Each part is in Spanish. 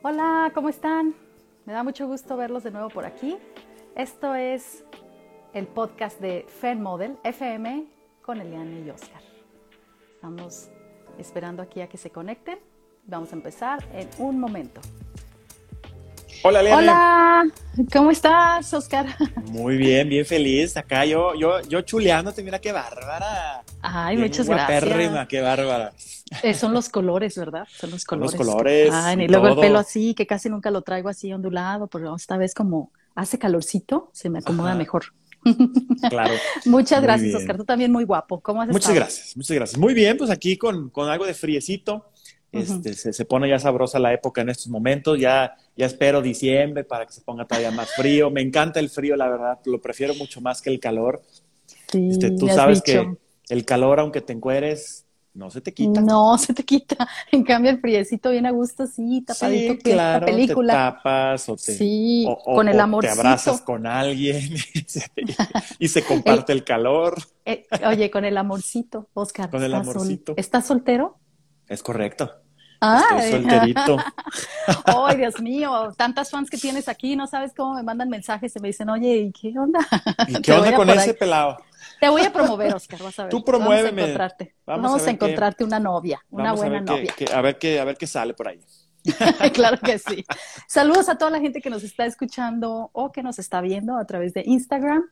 Hola, ¿cómo están? Me da mucho gusto verlos de nuevo por aquí. Esto es el podcast de Fan Model FM con Eliane y Oscar. Estamos esperando aquí a que se conecten. Vamos a empezar en un momento. Hola, Eliane. Hola, ¿cómo estás, Oscar? Muy bien, bien feliz. Acá yo, yo, yo chuleándote, mira qué bárbara. Ay, Bien muchas gracias. qué bárbara. Eh, son los colores, ¿verdad? Son los Son los colores. colores Ay, y luego el pelo así, que casi nunca lo traigo así ondulado, pero esta vez como hace calorcito, se me acomoda Ajá. mejor. Claro. Muchas Muy gracias, bien. Oscar. Tú también muy guapo. ¿Cómo has Muchas estado? gracias, muchas gracias. Muy bien, pues aquí con, con algo de friecito. Este, se, se pone ya sabrosa la época en estos momentos. Ya, ya espero diciembre para que se ponga todavía más frío. Me encanta el frío, la verdad. Lo prefiero mucho más que el calor. Sí, Este, tú sabes dicho. que el calor, aunque te encueres, no se te quita. No, se te quita. En cambio, el friecito bien a gusto, sí, tapadito, Sí, que claro, película. te tapas o te, Sí, o- o- con el te abrazas con alguien y se, y se comparte el calor. Eh, oye, con el amorcito, Oscar. Con el ¿estás sol- amorcito. ¿Estás soltero? Es correcto. Ay, Estoy solterito. Ay, Dios mío, tantas fans que tienes aquí, no sabes cómo me mandan mensajes y me dicen, oye, ¿y qué onda? ¿Y qué onda con ese pelado? Te voy a promover, Oscar, vas a ver. Tú promuéveme. Vamos a encontrarte. Vamos Vamos, a a, ver qué- encontrarte una novia, una Vamos a buena qué- novia. qué- a ver qué, a ver qué sale por ahí. claro que sí. Saludos a toda la gente que nos está escuchando o que nos está viendo a través de Instagram.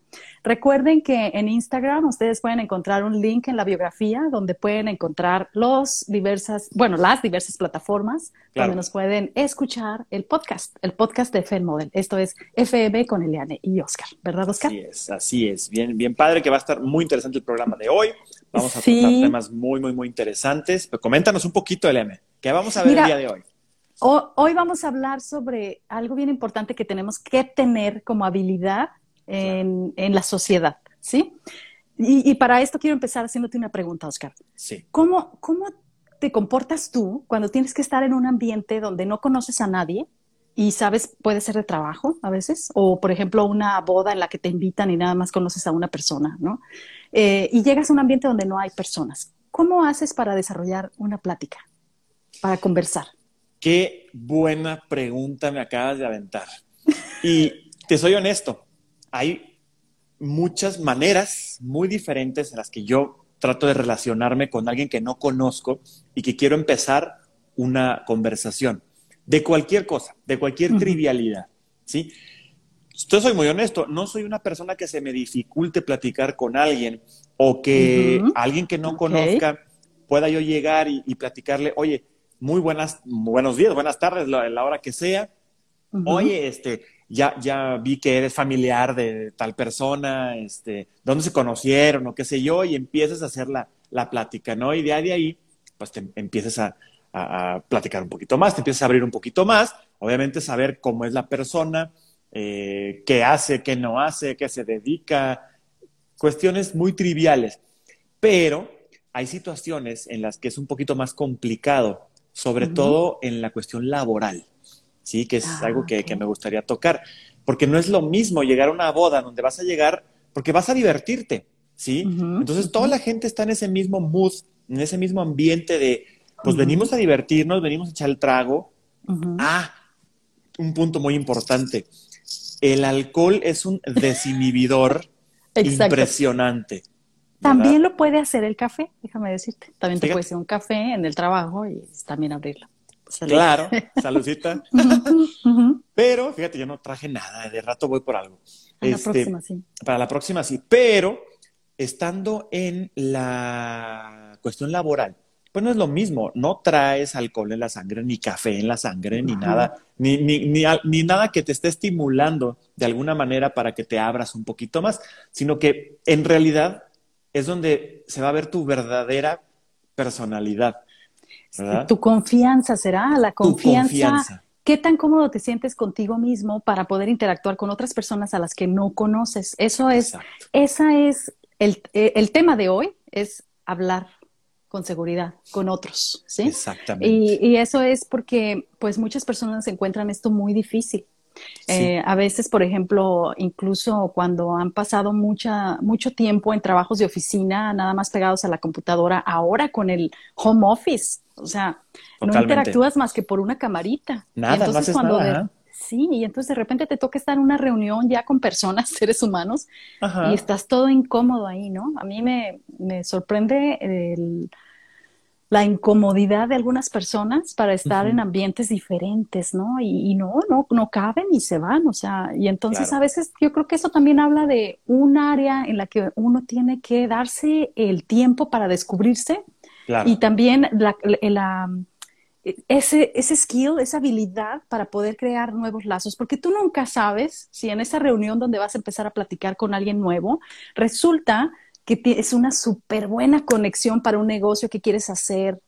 Recuerden que en Instagram ustedes pueden encontrar un link en la biografía donde pueden encontrar los diversas, bueno, las diversas plataformas Claro. donde nos pueden escuchar el podcast, el podcast de Fan Model. Esto es FM con Eliane y Oscar, ¿verdad, Oscar? Así es, así es. Bien, bien padre que va a estar muy interesante el programa de hoy. Vamos a Sí. tratar temas muy, muy, muy interesantes. Pero coméntanos un poquito, Elena. ¿Qué vamos a ver Mira, el día de hoy? Ho- Hoy vamos a hablar sobre algo bien importante que tenemos que tener como habilidad en, en la sociedad, ¿sí? Y, y para esto quiero empezar haciéndote una pregunta, Oscar. Sí. ¿Cómo, ¿Cómo te comportas tú cuando tienes que estar en un ambiente donde no conoces a nadie y sabes, puede ser de trabajo a veces, o por ejemplo una boda en la que te invitan y nada más conoces a una persona, ¿no? Eh, y llegas a un ambiente donde no hay personas. ¿Cómo haces para desarrollar una plática, para conversar? Qué buena pregunta me acabas de aventar. Y te soy honesto, hay muchas maneras muy diferentes en las que yo trato de relacionarme con alguien que no conozco y que quiero empezar una conversación de cualquier cosa, de cualquier trivialidad, ¿sí? Yo soy muy honesto, no soy una persona que se me dificulte platicar con alguien o que alguien que no conozca pueda yo llegar y, y platicarle, oye, muy buenas, buenos días, buenas tardes, la, la hora que sea. Ujú. Oye, este, ya, ya vi que eres familiar de tal persona, este, dónde se conocieron o qué sé yo, y empiezas a hacer la, la plática, ¿no? Y de ahí, de ahí, pues te empiezas a, a- a platicar un poquito más, te empiezas a abrir un poquito más, obviamente saber cómo es la persona, eh, qué hace, qué no hace, qué se dedica, cuestiones muy triviales, pero hay situaciones en las que es un poquito más complicado, sobre todo en la cuestión laboral, ¿sí? Que es Ah, algo que, que me gustaría tocar, porque no es lo mismo llegar a una boda donde vas a llegar, porque vas a divertirte, ¿sí? Entonces toda la gente está en ese mismo mood, en ese mismo ambiente de, pues venimos a divertirnos, venimos a echar el trago. Ah, un punto muy importante. El alcohol es un desinhibidor Exacto. También lo puede hacer el café, déjame decirte. También te Fíjate. puede hacer un café en el trabajo y también abrirlo. Salud. Claro, saludcita. Pero fíjate, yo no traje nada, de rato voy por algo. A la Este, próxima, sí. Para la próxima sí, pero estando en la cuestión laboral, pues no es lo mismo, no traes alcohol en la sangre, ni café en la sangre, ni Ajá. nada, ni, ni, ni, al- ni nada que te esté estimulando de alguna manera para que te abras un poquito más, sino que en realidad es donde se va a ver tu verdadera personalidad. ¿verdad? Tu confianza será la confianza. confianza. ¿Qué tan cómodo te sientes contigo mismo para poder interactuar con otras personas a las que no conoces? Eso es, Exacto. esa es el, eh, el tema de hoy, es hablar con seguridad con otros, ¿sí? Exactamente. Y, y eso es porque pues muchas personas encuentran esto muy difícil. Eh, a veces, por ejemplo, incluso cuando han pasado mucha, mucho tiempo en trabajos de oficina, nada más pegados a la computadora, ahora con el home office, o sea, no interactúas más que por una camarita. Nada, no haces nada. Sí, y entonces de repente te toca estar en una reunión ya con personas, seres humanos, y estás todo incómodo ahí, ¿no? A mí me, me sorprende el, la incomodidad de algunas personas para estar en ambientes diferentes, ¿no? Y, no, no, no caben y se van, o sea, y entonces a veces yo creo que eso también habla de un área en la que uno tiene que darse el tiempo para descubrirse y también la, la, ese, ese skill, esa habilidad para poder crear nuevos lazos, porque tú nunca sabes si en esa reunión donde vas a empezar a platicar con alguien nuevo, resulta que es una súper buena conexión para un negocio que quieres hacer,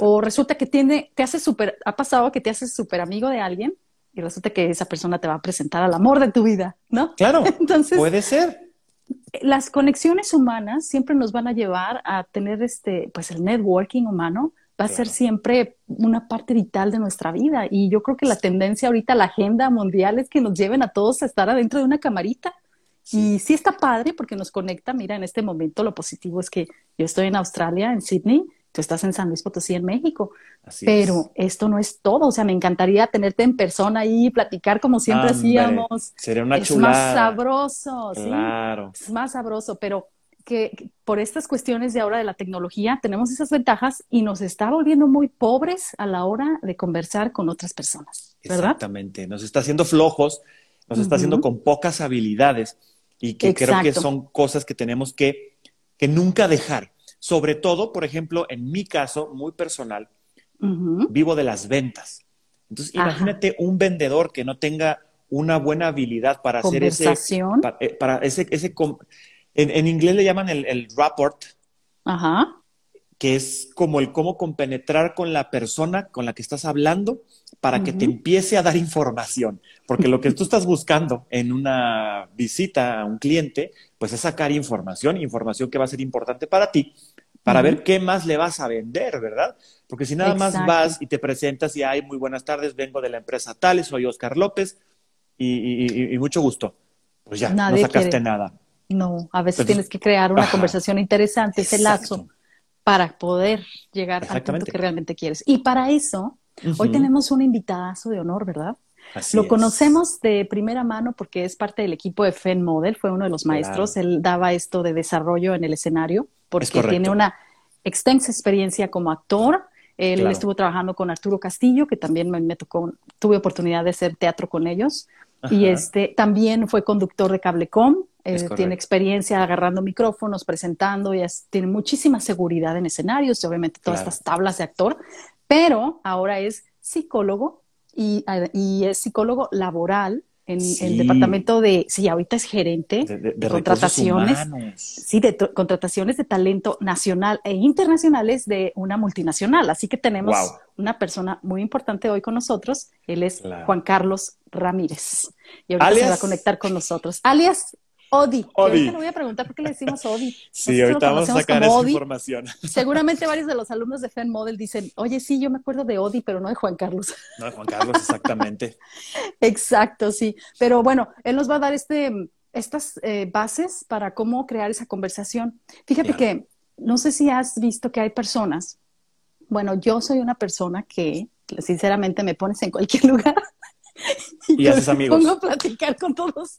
o resulta que tiene, te hace súper, ha pasado que te haces súper amigo de alguien y resulta que esa persona te va a presentar al amor de tu vida, ¿no? Claro, Entonces, puede ser. Las conexiones humanas siempre nos van a llevar a tener este, pues el networking humano va a ser siempre una parte vital de nuestra vida. Y yo creo que la tendencia ahorita, la agenda mundial es que nos lleven a todos a estar adentro de una camarita y sí está padre porque nos conecta. Mira, en este momento lo positivo es que yo estoy en Australia, en Sydney, tú estás en San Luis Potosí, en México. pero esto no es todo. O sea, me encantaría tenerte en persona ahí, platicar como siempre hacíamos. Sería una es chulada. Es más sabroso, claro. Es más sabroso, pero que, por estas cuestiones de ahora de la tecnología tenemos esas ventajas y nos está volviendo muy pobres a la hora de conversar con otras personas. ¿verdad? Exactamente. Nos está haciendo flojos, nos está haciendo con pocas habilidades y que creo que son cosas que tenemos que, que nunca dejar. Sobre todo, por ejemplo, en mi caso muy personal, vivo de las ventas. Entonces, imagínate un vendedor que no tenga una buena habilidad para hacer ese... Para, eh, para ese, ese en, en, inglés le llaman el, el rapport. Ajá que es como el cómo compenetrar con la persona con la que estás hablando para que te empiece a dar información. Porque lo que tú estás buscando en una visita a un cliente, pues es sacar información, información que va a ser importante para ti, para ver qué más le vas a vender, ¿verdad? Porque si nada más vas y te presentas y, hay muy buenas tardes, vengo de la empresa tal, soy Oscar López y, mucho gusto. Pues ya, no sacaste nada. No, a veces tienes que crear una conversación interesante, ese lazo para poder llegar al punto que realmente quieres. Y para eso, hoy tenemos un invitadazo de honor, ¿verdad? Lo conocemos de primera mano porque es parte del equipo de FEN Model, fue uno de los maestros, él daba esto de desarrollo en el escenario porque tiene una extensa experiencia como actor. Él estuvo trabajando con Arturo Castillo, que también me, tocó, tuve oportunidad de hacer teatro con ellos. Y este también fue conductor de Cablecom, eh, tiene experiencia agarrando micrófonos, presentando, y tiene muchísima seguridad en escenarios, y obviamente todas estas tablas de actor, pero ahora es psicólogo y, es psicólogo laboral en el departamento de, sí, ahorita es gerente de, contrataciones, sí, de contrataciones de talento nacional e internacionales de una multinacional. Así que tenemos una persona muy importante hoy con nosotros. Él es Juan Carlos Ramírez. Y ahorita se va a conectar con nosotros. Alias Odi. Odi. voy a preguntar por qué le decimos Odi. Sí, ahorita vamos a sacar esa información. Seguramente varios de los alumnos de FEN Model dicen, oye, sí, yo me acuerdo de Odi, pero no de Juan Carlos. No de Juan Carlos, exactamente. Exacto, sí. Pero bueno, él nos va a dar este, estas eh, bases para cómo crear esa conversación. Fíjate que no sé si has visto que hay personas, bueno, yo soy una persona que sinceramente me pones en cualquier lugar. Y, haces amigos. pongo a platicar con todos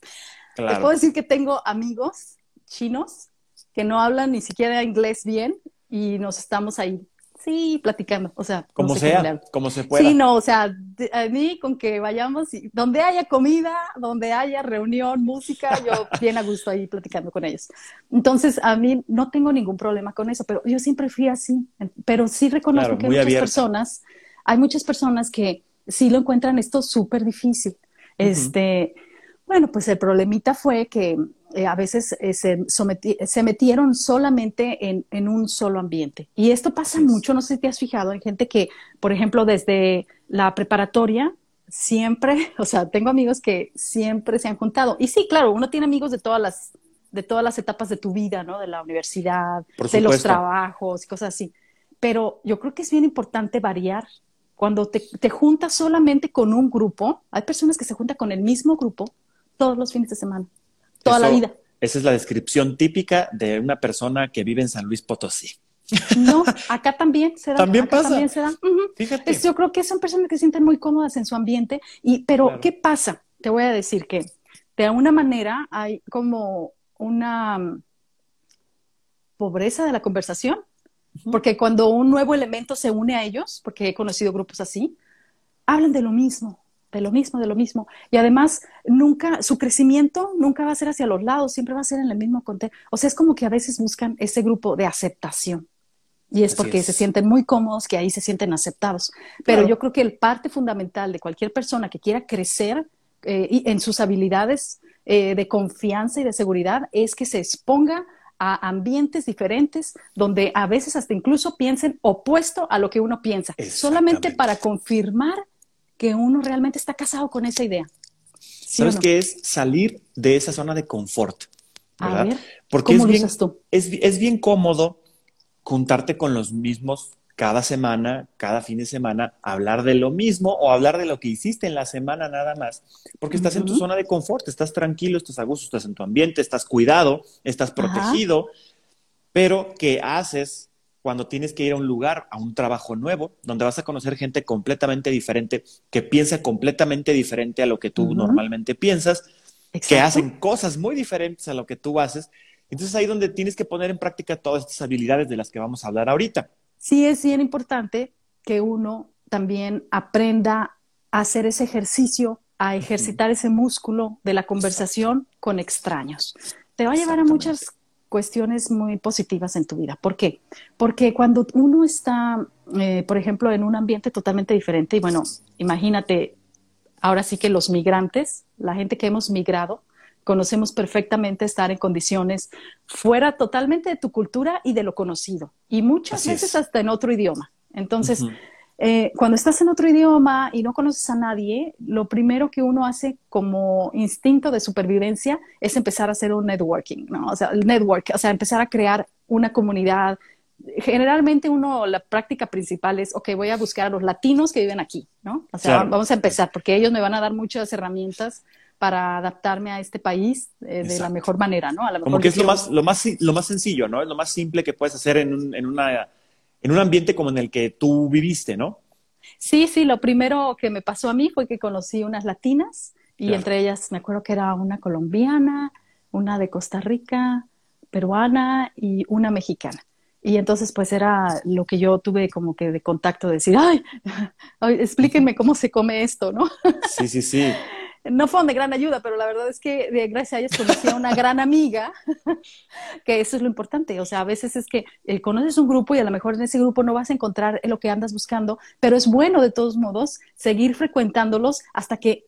les puedo decir que tengo amigos chinos que no hablan ni siquiera inglés bien y nos estamos ahí, sí, platicando, o sea, como sea, como se pueda. Sí, no, o sea, a mí con que vayamos, y, donde haya comida, donde haya reunión, música, yo bien a gusto ahí platicando con ellos. Entonces, a mí no tengo ningún problema con eso, pero yo siempre fui así, pero sí reconozco que hay muchas personas, hay muchas personas que sí lo encuentran esto súper difícil. Este, bueno, pues el problemita fue que eh, a veces eh, se, se, metieron solamente en, un solo ambiente. Y esto pasa mucho, no sé si te has fijado, hay gente que, por ejemplo, desde la preparatoria, siempre, o sea, tengo amigos que siempre se han juntado. Y sí, claro, uno tiene amigos de todas las, de todas las etapas de tu vida, ¿no? De la universidad, de los trabajos y cosas así. Pero yo creo que es bien importante variar Cuando te, te juntas solamente con un grupo, hay personas que se juntan con el mismo grupo todos los fines de semana, toda la vida. Esa es la descripción típica de una persona que vive en San Luis Potosí. No, acá también se da. También pasa. También se da. Fíjate. yo creo que son personas que se sienten muy cómodas en su ambiente. Y, pero, ¿qué pasa? Te voy a decir que de alguna manera hay como una mm, pobreza de la conversación, porque cuando un nuevo elemento se une a ellos, porque he conocido grupos así, hablan de lo mismo, de lo mismo, de lo mismo. Y además, nunca, su crecimiento nunca va a ser hacia los lados, siempre va a ser en el mismo contexto. O sea, es como que a veces buscan ese grupo de aceptación. Y es porque se sienten muy cómodos, que ahí se sienten aceptados. Pero yo creo que el parte fundamental de cualquier persona que quiera crecer eh, en sus habilidades eh, de confianza y de seguridad es que se exponga a ambientes diferentes donde a veces hasta incluso piensen opuesto a lo que uno piensa, solamente para confirmar que uno realmente está casado con esa idea. ¿Sabes qué es salir de esa zona de confort? ¿verdad? A ver, Porque es, bien, Es, es bien cómodo juntarte con los mismos cada semana, cada fin de semana, hablar de lo mismo o hablar de lo que hiciste en la semana nada más, porque estás en tu zona de confort, estás tranquilo, estás a gusto, estás en tu ambiente, estás cuidado, estás protegido, pero ¿qué haces cuando tienes que ir a un lugar, a un trabajo nuevo, donde vas a conocer gente completamente diferente, que piensa completamente diferente a lo que tú normalmente piensas, que hacen cosas muy diferentes a lo que tú haces? Entonces ahí donde tienes que poner en práctica todas estas habilidades de las que vamos a hablar ahorita. Sí es bien importante que uno también aprenda a hacer ese ejercicio, a ejercitar ese músculo de la conversación con extraños. Te va a llevar a muchas cuestiones muy positivas en tu vida. ¿Por qué? Porque cuando uno está, eh, por ejemplo, en un ambiente totalmente diferente, y bueno, imagínate, ahora sí que los migrantes, la gente que hemos migrado, conocemos perfectamente estar en condiciones fuera totalmente de tu cultura y de lo conocido, y muchas veces hasta en otro idioma. Entonces, eh, cuando estás en otro idioma y no conoces a nadie, lo primero que uno hace como instinto de supervivencia es empezar a hacer un networking, ¿no? O sea, el network, o sea, empezar a crear una comunidad. Generalmente uno, la práctica principal es, ok, voy a buscar a los latinos que viven aquí, ¿no? O sea, vamos a empezar, porque ellos me van a dar muchas herramientas para adaptarme a este país eh, de la mejor manera, ¿no? Como que es lo más, lo, más, lo más sencillo, ¿no? Es lo más simple que puedes hacer en un, en, una, en un ambiente como en el que tú viviste, ¿no? Sí, sí, lo primero que me pasó a mí fue que conocí unas latinas y entre ellas me acuerdo que era una colombiana, una de Costa Rica, peruana y una mexicana. Y entonces, pues era lo que yo tuve como que de contacto, de decir, ay, ay explíquenme cómo se come esto, ¿no? Sí, sí, sí no fueron de gran ayuda, pero la verdad es que de, gracias a ellas conocí a una gran amiga, que eso es lo importante. O sea, a veces es que eh, conoces un grupo y a lo mejor en ese grupo no vas a encontrar lo que andas buscando, pero es bueno de todos modos seguir frecuentándolos hasta que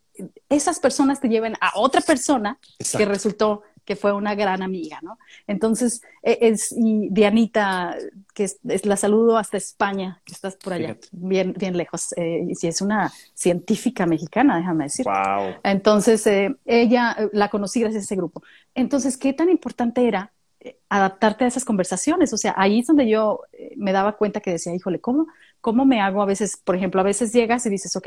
esas personas te lleven a otra persona que resultó que fue una gran amiga, ¿no? Entonces, e, es, y Dianita, que es, la saludo hasta España, que estás por allá, bien, bien lejos, eh, y si es una científica mexicana, déjame decir. Wow. Entonces, eh, ella eh, la conocí gracias a ese grupo. Entonces, ¿qué tan importante era adaptarte a esas conversaciones? O sea, ahí es donde yo me daba cuenta que decía, híjole, ¿cómo, ¿cómo me hago a veces? Por ejemplo, a veces llegas y dices, ok,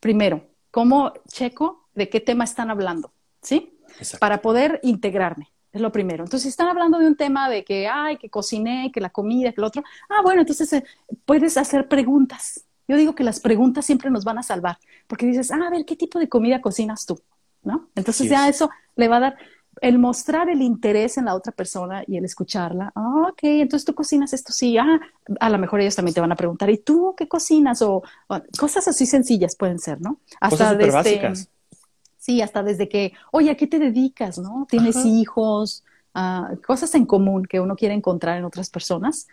primero, ¿cómo checo de qué tema están hablando? ¿Sí? Para poder integrarme. Es lo primero. Entonces, si están hablando de un tema de que, ay, que cociné, que la comida, que lo otro, ah, bueno, entonces eh, puedes hacer preguntas. Yo digo que las preguntas siempre nos van a salvar, porque dices, ah, a ver, ¿qué tipo de comida cocinas tú? ¿No? Entonces ya eso le va a dar el mostrar el interés en la otra persona y el escucharla. Ah, ok, entonces tú cocinas esto, sí. Ah, a lo mejor ellos también te van a preguntar, ¿y tú qué cocinas? O, cosas así sencillas pueden ser, ¿no? Hasta cosas básicas Sí, hasta desde que, oye, ¿a qué te dedicas? ¿No? ¿Tienes hijos? Ah, cosas en común que uno quiere encontrar en otras personas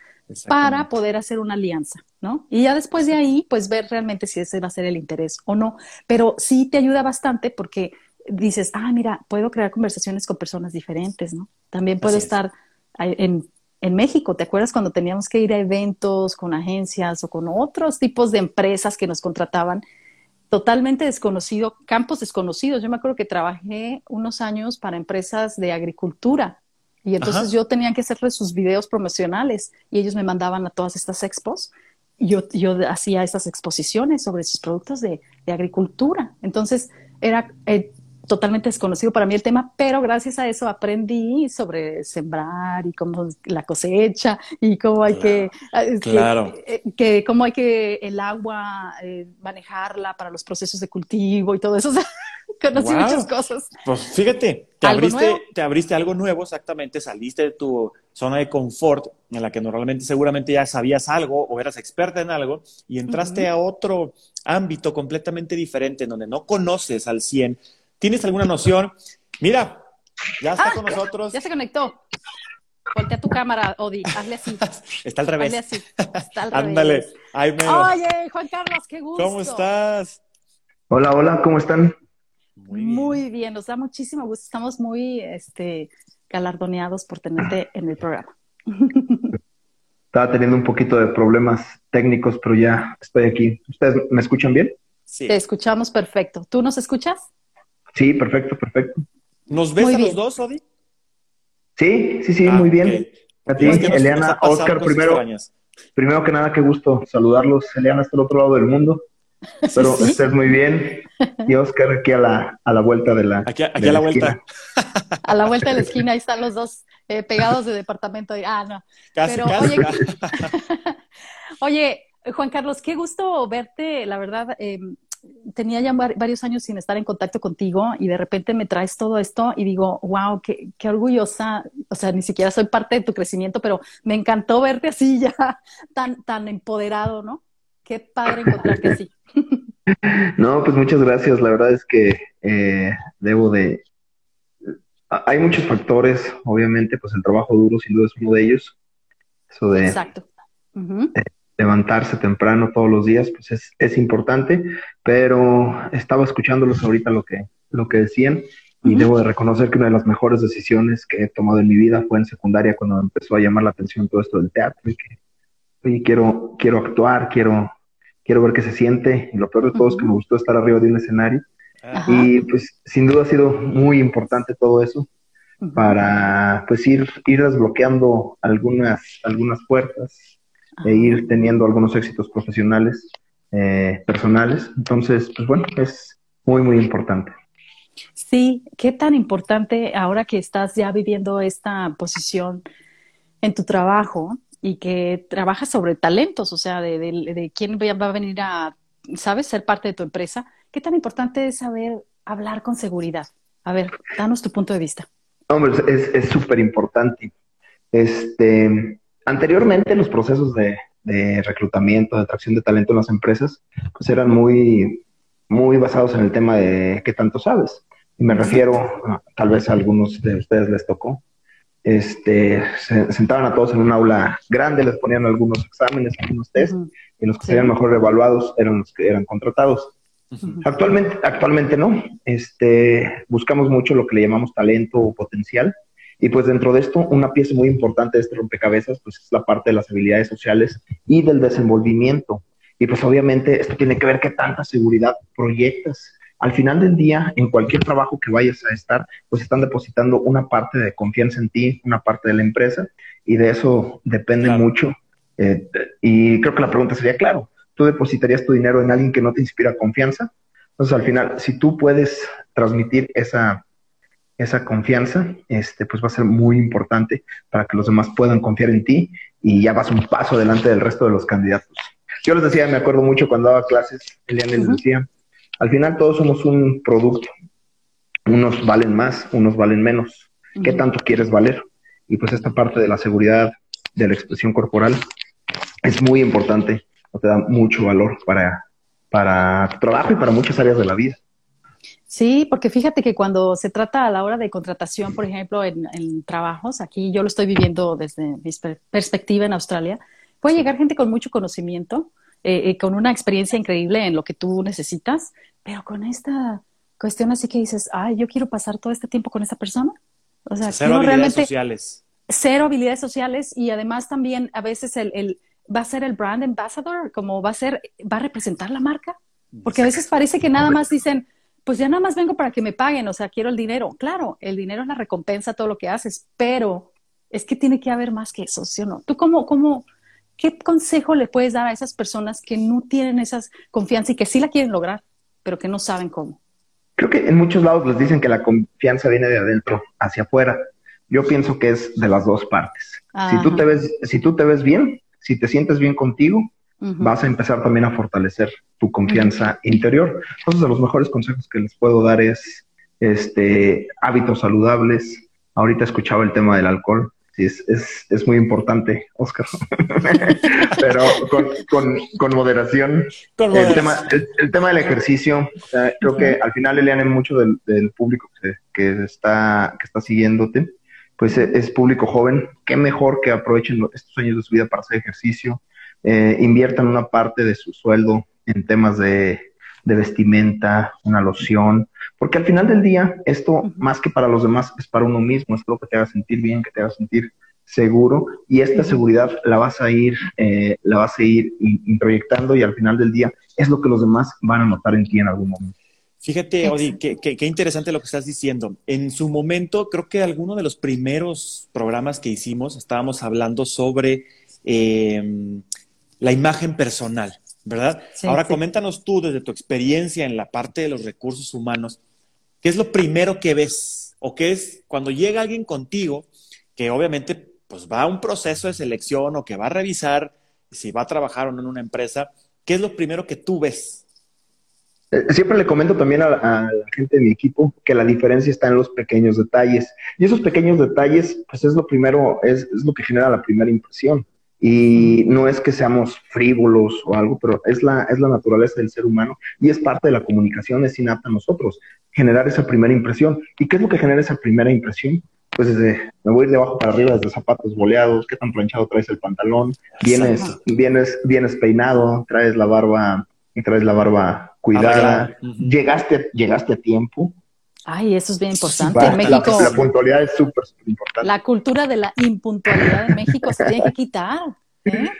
para poder hacer una alianza, ¿no? Y ya después de ahí, pues ver realmente si ese va a ser el interés o no. Pero sí te ayuda bastante porque dices, ah, mira, puedo crear conversaciones con personas diferentes, ¿no? También puedo estar en, en México, ¿te acuerdas cuando teníamos que ir a eventos con agencias o con otros tipos de empresas que nos contrataban? Totalmente desconocido, campos desconocidos. Yo me acuerdo que trabajé unos años para empresas de agricultura y entonces yo tenía que hacerles sus videos promocionales y ellos me mandaban a todas estas expos yo, yo hacía esas exposiciones sobre sus productos de, de agricultura. Entonces, era eh, totalmente desconocido para mí el tema, pero gracias a eso aprendí sobre sembrar y cómo la cosecha y cómo hay que, claro. Eh, que, cómo hay que el agua eh, manejarla para los procesos de cultivo y todo eso. conocí muchas cosas. Pues fíjate, te abriste, te abriste algo nuevo, exactamente, saliste de tu zona de confort en la que normalmente seguramente ya sabías algo o eras experta en algo y entraste a otro ámbito completamente diferente en donde no conoces al 100 ¿Tienes alguna noción? Mira, ya está ah, con nosotros. Ya se conectó. Voltea tu cámara, Odi. Hazle así. Está al revés. Hazle así. Está al Ándale. revés. Oye, Juan Carlos, qué gusto. ¿Cómo estás? Hola, hola, ¿cómo están? Muy bien. Muy bien, nos da muchísimo gusto. Estamos muy este, galardoneados por tenerte en el programa. Estaba teniendo un poquito de problemas técnicos, pero ya estoy aquí. ¿Ustedes me escuchan bien? Sí. Te escuchamos perfecto. ¿Tú nos escuchas? Sí, perfecto, perfecto. ¿Nos ves a los dos, Odi? Sí, sí, sí, ah, muy bien. A ti, Eliana, Oscar, primero, primero que nada, qué gusto saludarlos. Eliana está al otro lado del mundo. Pero estés muy bien. Y Oscar aquí a la, a la vuelta de la. Aquí, a la, vuelta. A la vuelta de la esquina, ahí están los dos eh, pegados de departamento. Ah, no. Casi, Pero, casi, Oye, Juan Carlos, qué gusto verte, la verdad. Eh, tenía ya varios años sin estar en contacto contigo y de repente me traes todo esto y digo, wow, qué, qué, orgullosa, o sea, ni siquiera soy parte de tu crecimiento, pero me encantó verte así ya, tan, tan empoderado, ¿no? Qué padre encontrarte así. No, pues muchas gracias. La verdad es que eh, debo de... Hay muchos factores, obviamente, pues el trabajo duro sin duda es uno de ellos. Eso de... Exacto levantarse temprano todos los días, pues es, es importante, pero estaba escuchándolos ahorita lo que, lo que decían y debo de reconocer que una de las mejores decisiones que he tomado en mi vida fue en secundaria cuando empezó a llamar la atención todo esto del teatro y que, oye, quiero, quiero actuar, quiero, quiero ver qué se siente y lo peor de todo es que me gustó estar arriba de un escenario y pues sin duda ha sido muy importante todo eso para pues ir, ir desbloqueando algunas, algunas puertas, e ir teniendo algunos éxitos profesionales, eh, personales. Entonces, pues bueno, es muy, muy importante. Sí, qué tan importante ahora que estás ya viviendo esta posición en tu trabajo y que trabajas sobre talentos, o sea, de, de, quién va a venir a, ¿sabes?, ser parte de tu empresa. ¿Qué tan importante es saber hablar con seguridad? A ver, danos tu punto de vista. Hombre, es súper importante. Este, Anteriormente los procesos de, reclutamiento, de atracción de talento en las empresas, pues eran muy, muy basados en el tema de qué tanto sabes. Y me refiero, tal vez a algunos de ustedes les tocó, este, se sentaban a todos en un aula grande, les ponían algunos exámenes, algunos test, y los que serían mejor evaluados eran los que eran contratados. Actualmente, actualmente no. Este, buscamos mucho lo que le llamamos talento o potencial, y pues dentro de esto, una pieza muy importante de este rompecabezas, pues es la parte de las habilidades sociales y del desenvolvimiento. Y pues obviamente esto tiene que ver qué tanta seguridad proyectas. Al final del día, en cualquier trabajo que vayas a estar, pues están depositando una parte de confianza en ti, una parte de la empresa, y de eso depende mucho. Eh, y creo que la pregunta sería, claro, ¿tú depositarías tu dinero en alguien que no te inspira confianza? Entonces, al final, si tú puedes transmitir esa esa confianza, este, pues va a ser muy importante para que los demás puedan confiar en ti y ya vas un paso adelante del resto de los candidatos. Yo les decía, me acuerdo mucho cuando daba clases, Eliana les decía, al final todos somos un producto. Unos valen más, unos valen menos. ¿Qué tanto quieres valer? Y pues esta parte de la seguridad de la expresión corporal es muy importante, te da mucho valor para, para tu trabajo y para muchas áreas de la vida. Sí, porque fíjate que cuando se trata a la hora de contratación, por ejemplo, en, trabajos, aquí yo lo estoy viviendo desde mi perspectiva en Australia, puede llegar gente con mucho conocimiento, eh, eh, con una experiencia increíble en lo que tú necesitas, pero con esta cuestión así que dices, ay, yo quiero pasar todo este tiempo con esta persona. O sea, cero habilidades sociales. Cero habilidades sociales y además también a veces el, el, va a ser el brand ambassador, como va a ser, va a representar la marca, porque a veces parece que nada más dicen, pues ya nada más vengo para que me paguen, o sea, quiero el dinero. Claro, el dinero es la recompensa a todo lo que haces, pero es que tiene que haber más que eso, ¿sí o no? ¿Tú cómo, cómo, ¿qué consejo le puedes dar a esas personas que no tienen esa confianza y que sí la quieren lograr, pero que no saben cómo? Creo que en muchos lados les dicen que la confianza viene de adentro hacia afuera. Yo pienso que es de las dos partes. Si tú te ves, si tú te ves bien, si te sientes bien contigo, vas a empezar también a fortalecer tu confianza interior. Entonces, de los mejores consejos que les puedo dar es este hábitos saludables. Ahorita escuchaba el tema del alcohol es, es, es muy importante, Oscar. Pero con, moderación. El, tema, el, tema del ejercicio, creo que al final, Eliane, mucho del, del público que, está, que está siguiéndote, pues e, es, público joven. Qué mejor que aprovechen estos años de su vida para hacer ejercicio, eh, inviertan una parte de su sueldo en temas de, de vestimenta, una loción, porque al final del día, esto más que para los demás, es para uno mismo, es lo que te haga sentir bien, que te haga sentir seguro, y esta seguridad la vas a ir, eh, la vas a ir introyectando y al final del día es lo que los demás van a notar en ti en algún momento. Fíjate, Odi, qué, interesante lo que estás diciendo. En su momento, creo que alguno de los primeros programas que hicimos estábamos hablando sobre em, la imagen personal, ¿verdad? Ahora coméntanos tú desde tu experiencia en la parte de los recursos humanos, ¿Qué es lo primero que ves? ¿O qué es cuando llega alguien contigo que obviamente pues va a un proceso de selección o que va a revisar si va a trabajar o no en una empresa? ¿Qué es lo primero que tú ves? Eh, siempre le comento también a, la gente de mi equipo que la diferencia está en los pequeños detalles. Y esos pequeños detalles, pues es lo primero, es, es lo que genera la primera impresión. Y no es que seamos frívolos o algo, pero es la, es la naturaleza del ser humano y es parte de la comunicación, es innata a nosotros, generar esa primera impresión. ¿Y qué es lo que genera esa primera impresión? Pues desde, me voy a ir de abajo para arriba, desde zapatos boleados, qué tan planchado traes el pantalón, vienes, vienes, vienes peinado, traes la barba, traes la barba cuidada, llegaste, llegaste a tiempo, Ay, eso es bien importante. en México. La, puntualidad es súper, importante. La cultura de la impuntualidad en México se tiene que quitar. ¿eh?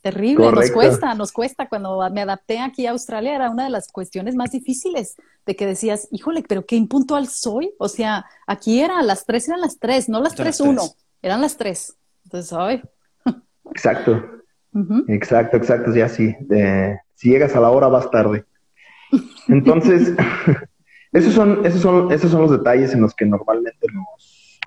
Terrible, nos cuesta, nos cuesta. Cuando me adapté aquí a Australia era una de las cuestiones más difíciles de que decías, híjole, pero qué impuntual soy. O sea, aquí era, las tres eran las tres, no las tres uno, eran las tres. Entonces, ay. Exacto. Exacto, exacto, ya sí. si llegas a la hora vas tarde. Entonces, Esos son, esos son, esos son los detalles en los que normalmente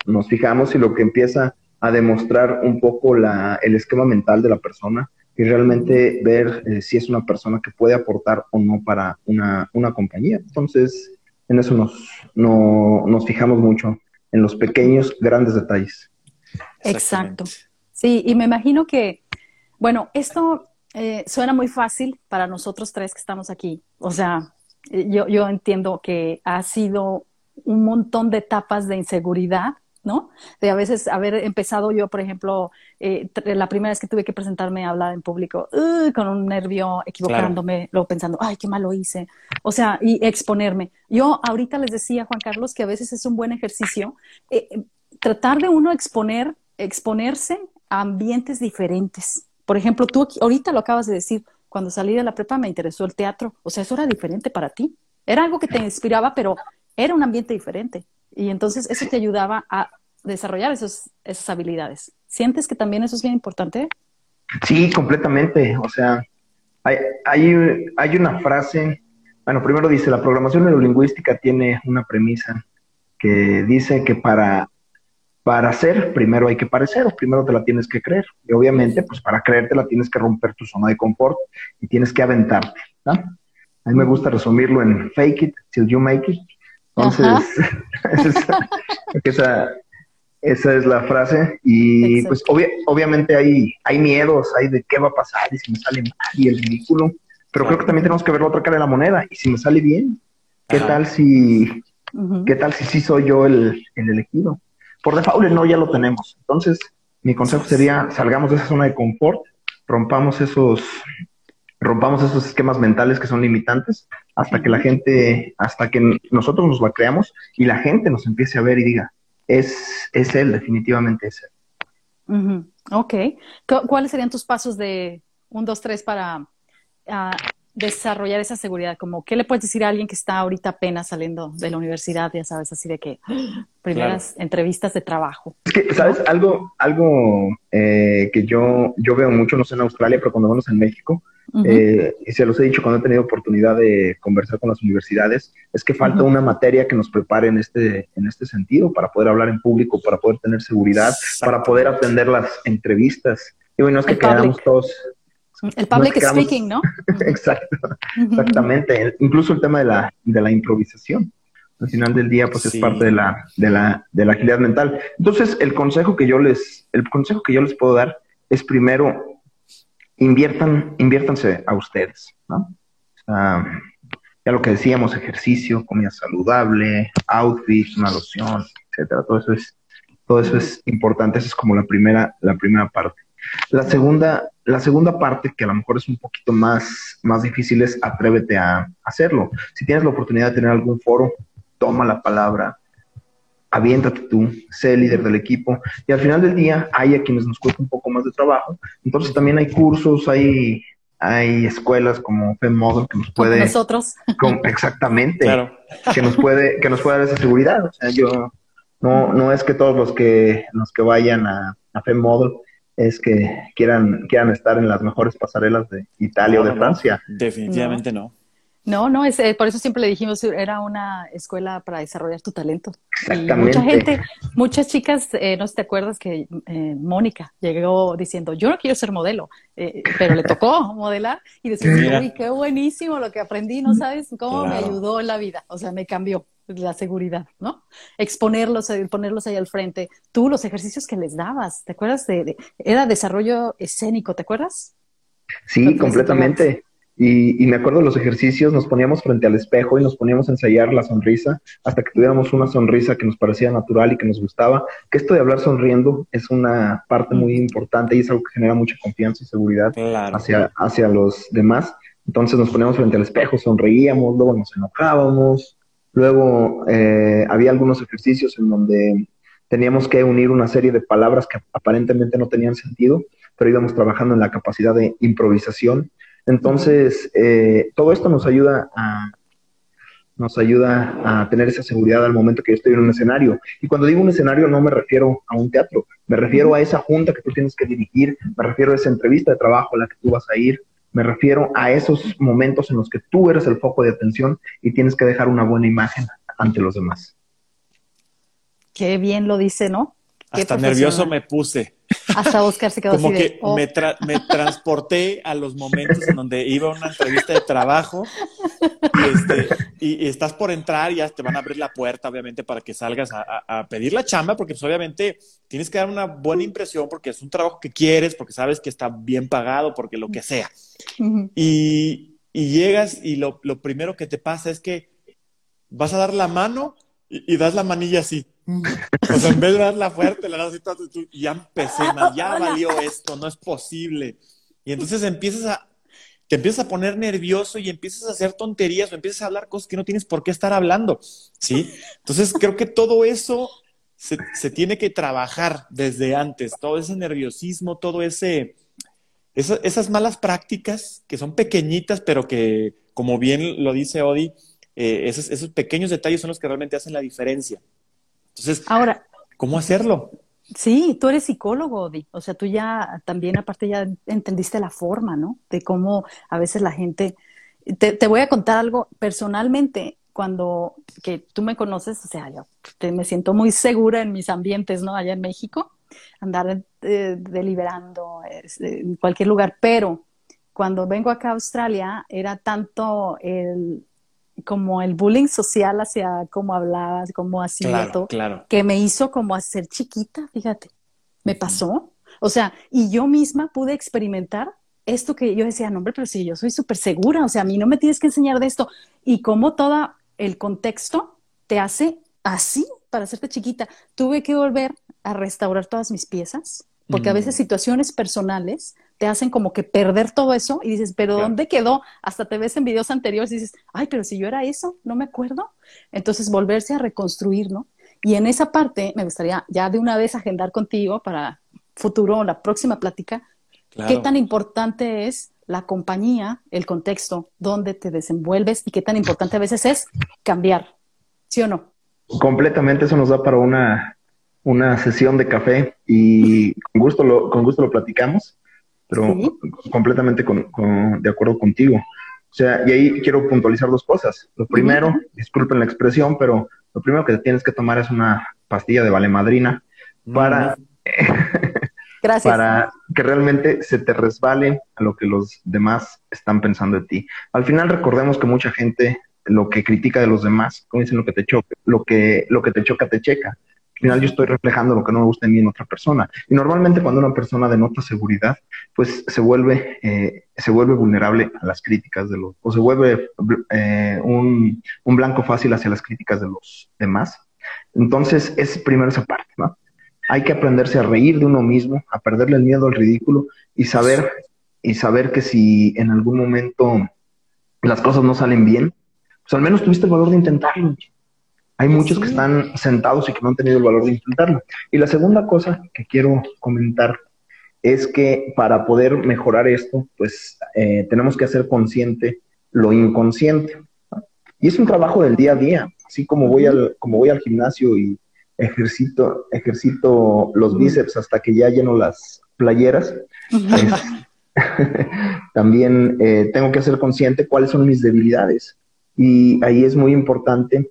nos, fijamos y lo que empieza a demostrar un poco la, el esquema mental de la persona y realmente ver eh, si es una persona que puede aportar o no para una, compañía. Entonces, en eso nos, nos fijamos mucho, en los pequeños, grandes detalles. Exacto. Sí, y me imagino que, bueno, esto eh, suena muy fácil para nosotros tres que estamos aquí. O sea, yo, yo entiendo que ha sido un montón de etapas de inseguridad, ¿no? De a veces haber empezado yo, por ejemplo, eh, la primera vez que tuve que presentarme a hablar en público, con un nervio, equivocándome, luego pensando, ay, qué mal lo hice. O sea, y exponerme. Yo ahorita les decía, Juan Carlos, que a veces es un buen ejercicio eh, tratar de uno exponer, exponerse a ambientes diferentes. Por ejemplo, tú ahorita lo acabas de decir, cuando salí de la prepa me interesó el teatro. O sea, eso era diferente para ti. Era algo que te inspiraba, pero era un ambiente diferente. Y entonces eso te ayudaba a desarrollar esos, esas habilidades. ¿Sientes que también eso es bien importante? Sí, completamente. O sea, hay, hay, una frase, bueno, primero dice, la programación neurolingüística tiene una premisa que dice que para para ser, primero hay que parecer, primero te la tienes que creer. Y obviamente, pues para creerte la tienes que romper tu zona de confort y tienes que aventarte. A mí me gusta resumirlo en fake it till you make it. Entonces, esa, esa, es la frase. Y pues obviamente hay, hay miedos, hay de qué va a pasar y si me sale mal y el ridículo. Pero creo que también tenemos que ver la otra cara de la moneda. Y si me sale bien, ¿qué tal si, qué tal si sí soy yo el, el elegido? Por default no, ya lo tenemos. Entonces, mi consejo sería, salgamos de esa zona de confort, rompamos esos, rompamos esos esquemas mentales que son limitantes hasta que la gente, hasta que nosotros nos la creamos y la gente nos empiece a ver y diga, es, es él, definitivamente es él. Ok. ¿Cuáles serían tus pasos de un, dos, tres para ah, desarrollar esa seguridad? Como, ¿qué le puedes decir a alguien que está ahorita apenas saliendo de la universidad, ya sabes, así de que primeras entrevistas de trabajo? Es que, ¿sabes? Algo, algo eh, que yo, yo veo mucho, no sé en Australia, pero cuando vamos en México, eh, y se los he dicho cuando he tenido oportunidad de conversar con las universidades, es que falta una materia que nos prepare en este, en este sentido para poder hablar en público, para poder tener seguridad, para poder atender las entrevistas. Y bueno, es que quedamos todos... El public speaking, ¿no? Exacto, exactamente. Incluso el tema de la, de la improvisación. Al final del día, pues es parte de la, de, la, de la agilidad mental. Entonces, el consejo que yo les, el consejo que yo les puedo dar es primero inviertan, inviértanse a ustedes, ¿no? ya lo que decíamos, ejercicio, comida saludable, outfit, una loción, etcétera, todo eso es, todo eso es importante, esa es como la primera, la primera parte. La segunda, la segunda parte, que a lo mejor es un poquito más, más difícil, es atrévete a hacerlo. Si tienes la oportunidad de tener algún foro, toma la palabra, aviéntate tú, sé el líder del equipo. Y al final del día hay a quienes nos cuesta un poco más de trabajo. Entonces también hay cursos, hay, hay escuelas como FEMODEL que nos puede... nosotros. exactamente. Que nos puede, que nos puede dar esa seguridad. O sea, yo... No, no es que todos los que, los que vayan a, a FEMODEL es que quieran, quieran estar en las mejores pasarelas de Italia o de Francia. definitivamente no. No, no, es, eh, por eso siempre le dijimos, era una escuela para desarrollar tu talento. Y mucha gente, muchas chicas, eh, no sé si te acuerdas que eh, Mónica llegó diciendo, yo no quiero ser modelo, pero le tocó modelar y decía, uy, qué buenísimo lo que aprendí, no sabes cómo me ayudó en la vida, o sea, me cambió la seguridad, ¿no? Exponerlos, ponerlos ahí al frente. Tú, los ejercicios que les dabas, ¿te acuerdas? De, era desarrollo escénico, ¿te acuerdas? Sí, completamente. Y, me acuerdo de los ejercicios, nos poníamos frente al espejo y nos poníamos a ensayar la sonrisa hasta que tuviéramos una sonrisa que nos parecía natural y que nos gustaba. Que esto de hablar sonriendo es una parte muy importante y es algo que genera mucha confianza y seguridad hacia, hacia los demás. Entonces nos poníamos frente al espejo, sonreíamos, luego nos enojábamos. Luego eh, había algunos ejercicios en donde teníamos que unir una serie de palabras que aparentemente no tenían sentido, pero íbamos trabajando en la capacidad de improvisación entonces, eh, todo esto nos ayuda a nos ayuda a tener esa seguridad al momento que yo estoy en un escenario. Y cuando digo un escenario no me refiero a un teatro, me refiero a esa junta que tú tienes que dirigir, me refiero a esa entrevista de trabajo a la que tú vas a ir, me refiero a esos momentos en los que tú eres el foco de atención y tienes que dejar una buena imagen ante los demás. Qué bien lo dice, ¿no? Hasta nervioso me puse. Hasta Oscar se quedó Como así que oh". me, transporté a los momentos en donde iba a una entrevista de trabajo este, y, estás por entrar, y ya te van a abrir la puerta, obviamente, para que salgas a, pedir la chamba, porque pues, obviamente tienes que dar una buena impresión porque es un trabajo que quieres, porque sabes que está bien pagado, porque lo que sea. y, llegas y lo, primero que te pasa es que vas a dar la mano y das la manilla así. O sea, en vez de darla fuerte, la das y ya empecé, ya valió esto, no es posible. Y entonces empiezas a, te empiezas a poner nervioso y empiezas a hacer tonterías o empiezas a hablar cosas que no tienes por qué estar hablando, ¿sí? Entonces creo que todo eso se, se tiene que trabajar desde antes, todo ese nerviosismo, todo ese, esas malas prácticas que son pequeñitas, pero que, como bien lo dice Odi, eh, esos, esos pequeños detalles son los que realmente hacen la diferencia. Entonces, Ahora, ¿cómo hacerlo? Sí, tú eres psicólogo, Odi. O sea, tú ya también, aparte, ya entendiste la forma, ¿no? De cómo a veces la gente. Te, voy a contar algo personalmente. Cuando que tú me conoces, o sea, yo me siento muy segura en mis ambientes, ¿no? Allá en México, andar eh, deliberando en cualquier lugar. Pero cuando vengo acá a Australia, era tanto el, como el bullying social hacia cómo hablabas, cómo hacía todo, que me hizo como hacer chiquita, fíjate, me pasó. O sea, y yo misma pude experimentar esto que yo decía, no, hombre, pero si yo soy súper segura, o sea, a mí no me tienes que enseñar de esto. Y cómo todo el contexto te hace así para hacerte chiquita. Tuve que volver a restaurar todas mis piezas, porque a veces mm. situaciones personales te hacen como que perder todo eso y dices, pero ¿dónde quedó? Hasta te ves en videos anteriores y dices, ay, pero si yo era eso, no me acuerdo. Entonces, volverse a reconstruir, ¿no? Y en esa parte me gustaría ya de una vez agendar contigo para futuro, la próxima plática, qué tan importante es la compañía, el contexto, donde te desenvuelves y qué tan importante a veces es cambiar, ¿sí o no? Completamente, eso nos da para una, una sesión de café y con gusto lo, con gusto lo platicamos, pero completamente de acuerdo contigo. O sea, y ahí quiero puntualizar dos cosas. Lo primero, disculpen la expresión, pero lo primero que tienes que tomar es una pastilla de valemadrina para, para que realmente se te resbale a lo que los demás están pensando de ti. Al final recordemos que mucha gente lo que critica de los demás, como dicen lo que te choca, lo que, lo que te choca te checa. Al final yo estoy reflejando lo que no me gusta en mí en otra persona. Y normalmente cuando una persona denota seguridad, pues se vuelve, eh, se vuelve vulnerable a las críticas de los, o se vuelve eh, un, un blanco fácil hacia las críticas de los demás. Entonces, es primero esa parte, ¿no? Hay que aprenderse a reír de uno mismo, a perderle el miedo al ridículo y saber, y saber que si en algún momento las cosas no salen bien, pues al menos tuviste el valor de intentarlo. Hay muchos que están sentados y que no han tenido el valor de intentarlo. Y la segunda cosa que quiero comentar es que para poder mejorar esto, pues eh, tenemos que hacer consciente lo inconsciente. Y es un trabajo del día a día. Así como voy al, como voy al gimnasio y ejercito, ejercito los bíceps hasta que ya lleno las playeras. también eh, tengo que ser consciente cuáles son mis debilidades. Y ahí es muy importante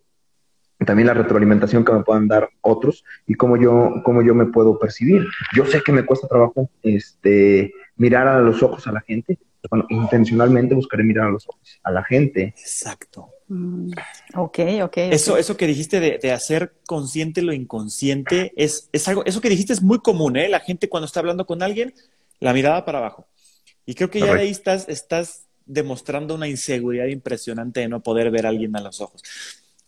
también la retroalimentación que me puedan dar otros y cómo yo, cómo yo me puedo percibir. Yo sé que me cuesta trabajo este, mirar a los ojos a la gente. Bueno, intencionalmente buscaré mirar a los ojos a la gente. Exacto. Mm, ok, ok. Eso, eso que dijiste de, hacer consciente lo inconsciente es, es algo, eso que dijiste es muy común, ¿eh? La gente cuando está hablando con alguien, la mirada para abajo. Y creo que ya de ahí estás, estás demostrando una inseguridad impresionante de no poder ver a alguien a los ojos.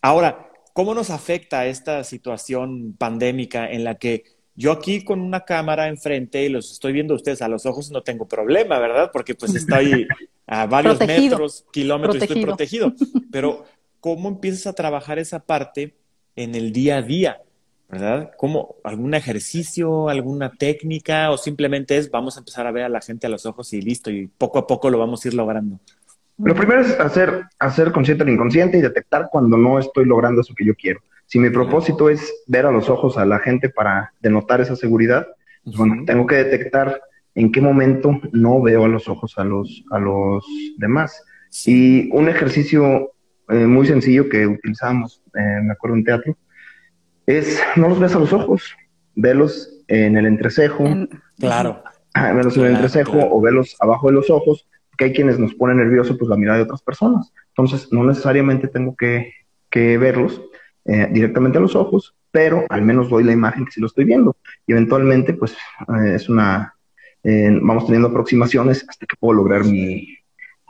Ahora, ¿cómo nos afecta esta situación pandémica en la que yo aquí con una cámara enfrente y los estoy viendo a ustedes a los ojos no tengo problema, ¿verdad? Porque pues estoy a varios metros, kilómetros, y estoy protegido. Pero, ¿cómo empiezas a trabajar esa parte en el día a día? ¿Verdad? ¿Cómo? ¿Algún ejercicio, alguna técnica o simplemente es vamos a empezar a ver a la gente a los ojos y listo y poco a poco lo vamos a ir logrando? Lo primero es hacer, hacer consciente lo inconsciente y detectar cuando no estoy logrando eso que yo quiero. Si mi propósito es ver a los ojos a la gente para denotar esa seguridad, pues, bueno, tengo que detectar en qué momento no veo a los ojos a los, a los demás. Y un ejercicio eh, muy sencillo que utilizamos, eh, me acuerdo en teatro, es no los ves a los ojos, velos en el entrecejo. claro. Velos en el entrecejo o velos abajo de los ojos, que hay quienes nos ponen nerviosos pues la mirada de otras personas. Entonces, no necesariamente tengo que, que verlos eh, directamente a los ojos, pero al menos doy la imagen que sí lo estoy viendo. Y eventualmente, pues, es una vamos teniendo aproximaciones hasta que puedo lograr mi,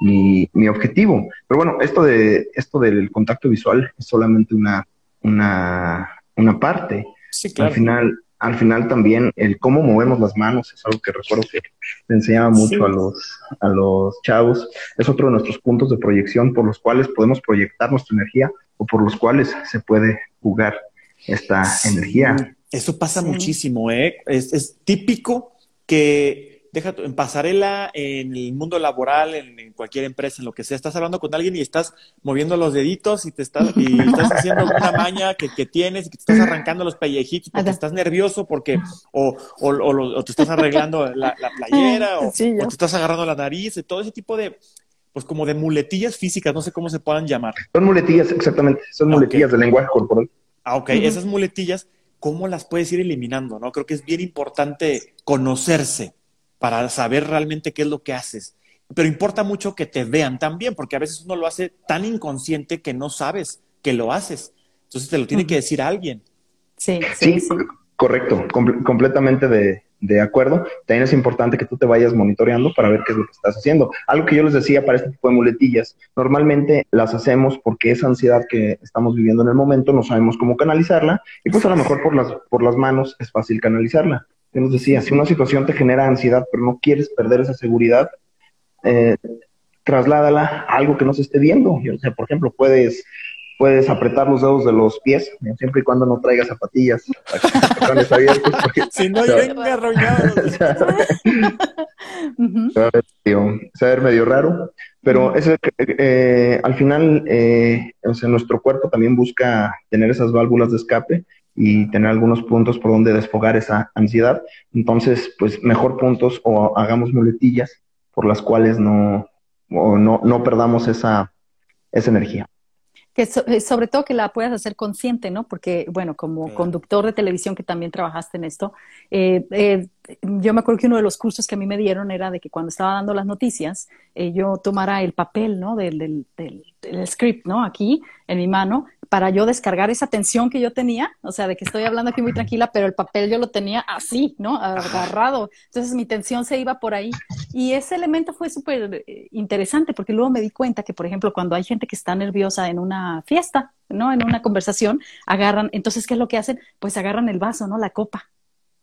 mi, objetivo. Pero bueno, esto, de, esto del contacto visual es solamente una, una, una parte. Sí, claro. Al final, al final también el cómo movemos las manos es algo que recuerdo que le enseñaba mucho a, los, a los chavos. Es otro de nuestros puntos de proyección por los cuales podemos proyectar nuestra energía o por los cuales se puede jugar esta energía. Eso pasa muchísimo, ¿eh? Es, es típico que deja en pasarela, en el mundo laboral, en, cualquier empresa, en lo que sea, estás hablando con alguien y estás moviendo los deditos y te estás, y estás haciendo una maña que, que, tienes y que te estás arrancando los pellejitos porque estás nervioso, porque, o, o, o, te estás arreglando la, playera, o, te estás agarrando la nariz, y todo ese tipo de, pues como de muletillas físicas, no sé cómo se puedan llamar. Son muletillas, exactamente, son muletillas de lenguaje corporal. Ah, ok, esas muletillas cómo las puedes ir eliminando, ¿no? Creo que es bien importante conocerse para saber realmente qué es lo que haces. Pero importa mucho que te vean también, porque a veces uno lo hace tan inconsciente que no sabes que lo haces. Entonces te lo tiene que decir alguien. Sí, sí, sí. correcto, completamente de, de acuerdo. También es importante que tú te vayas monitoreando para ver qué es lo que estás haciendo. Algo que yo les decía para este tipo de muletillas, normalmente las hacemos porque esa ansiedad que estamos viviendo en el momento no sabemos cómo canalizarla y pues a lo mejor por las, por las manos es fácil canalizarla. Yo les decía, si una situación te genera ansiedad pero no quieres perder esa seguridad, eh, trasládala a algo que no se esté viendo. Yo, o por ejemplo, puedes puedes apretar los dedos de los pies, siempre y cuando no traigas zapatillas. si no, venga arrollado. se va a ver medio raro, pero es eh, al final, eh, o sea, nuestro cuerpo también busca tener esas válvulas de escape y tener algunos puntos por donde desfogar esa ansiedad. Entonces, pues mejor puntos o hagamos muletillas por las cuales no, no, no perdamos esa, esa energía que eh, sobre todo que la puedas hacer consciente, ¿no? Porque, bueno, como conductor de televisión que también trabajaste en esto, eh, eh, yo me acuerdo que uno de los cursos que a mí me dieron era de que cuando estaba dando las noticias, yo tomara el papel, ¿no? Del, del, del, script, ¿no? Aquí en mi mano para yo descargar esa tensión que yo tenía, o sea, de que estoy hablando aquí muy tranquila, pero el papel yo lo tenía así, ¿no? Agarrado. Entonces mi tensión se iba por ahí. Y ese elemento fue súper eh, interesante porque luego me di cuenta que, por ejemplo, cuando hay gente que está nerviosa en una fiesta, ¿no? En una conversación, agarran, entonces, ¿qué es lo que hacen? Pues agarran el vaso, ¿no? La copa.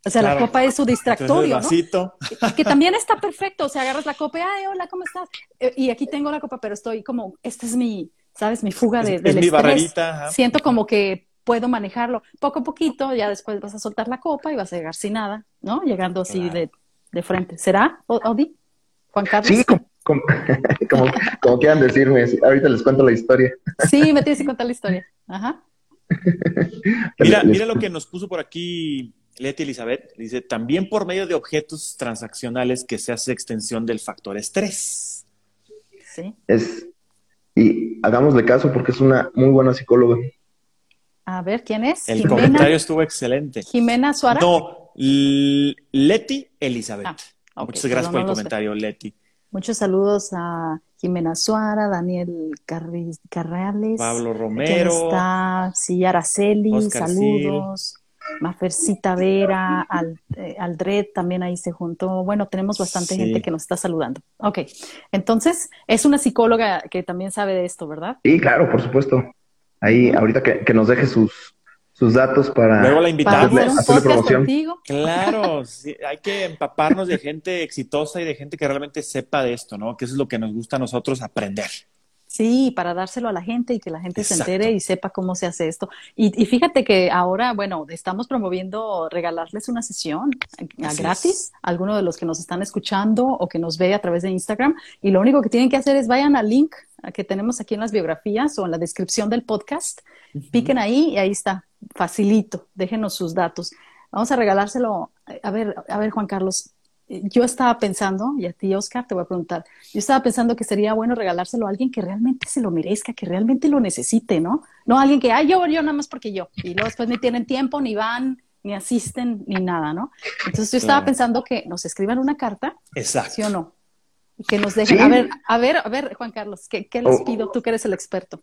O sea, la copa es su distractorio, ¿no? Que también está perfecto. O sea, agarras la copa, ay, hola, ¿cómo estás? Eh, y aquí tengo la copa, pero estoy como, este es mi, ¿sabes? Mi fuga de, del estrés. Siento como que puedo manejarlo poco a poquito, ya después vas a soltar la copa y vas a llegar sin nada, ¿no? Llegando así de, de, frente. ¿Será, Odi? Juan Carlos. Sí, como, como, quieran decirme, ahorita les cuento la historia. Sí, me tienes que contar la historia. Ajá. mira, mira lo que nos puso por aquí Leti Elizabeth. Dice, también por medio de objetos transaccionales que se hace extensión del factor estrés. Sí. Es, y hagámosle caso porque es una muy buena psicóloga. A ver, ¿quién es? El comentario estuvo excelente. Jimena Suárez. No, Leti Elizabeth. Ah, Muchas gracias por el comentario, Leti. Muchos saludos a Jimena Suara, Daniel Carreales. Pablo Romero. ¿Quién está? Sí, Araceli, saludos. Mafercita Vera, Al, eh, Aldred también ahí se juntó. Bueno, tenemos bastante gente que nos está saludando. Ok, entonces es una psicóloga que también sabe de esto, ¿verdad? Sí, claro, por supuesto. Ahí, ahorita que, nos deje sus, sus datos para, Luego la invitamos. hacerle, promoción. Claro, hay que empaparnos de gente exitosa y de gente que realmente sepa de esto, ¿no? Que eso es lo que nos gusta a nosotros aprender. Sí, para dárselo a la gente y que la gente se entere y sepa cómo se hace esto. Y, fíjate que ahora, bueno, estamos promoviendo regalarles una sesión gratis a alguno de los que nos están escuchando o que nos ve a través de Instagram. Y lo único que tienen que hacer es vayan al link que tenemos aquí en las biografías o en la descripción del podcast, piquen ahí y ahí está, facilito, déjenos sus datos. Vamos a regalárselo. A ver, a ver, Juan Carlos, yo estaba pensando, y a ti, Oscar, te voy a preguntar, yo estaba pensando que sería bueno regalárselo a alguien que realmente se lo merezca, que realmente lo necesite, ¿no? No a alguien que, ay, yo, yo nada más porque yo, y luego después ni tienen tiempo, ni van, ni asisten, ni nada, ¿no? Entonces yo estaba pensando que nos escriban una carta, Exacto. ¿sí o no? Y que nos dejen, a ver, a ver, a ver, Juan Carlos, ¿qué, les oh. pido? Tú que eres el experto.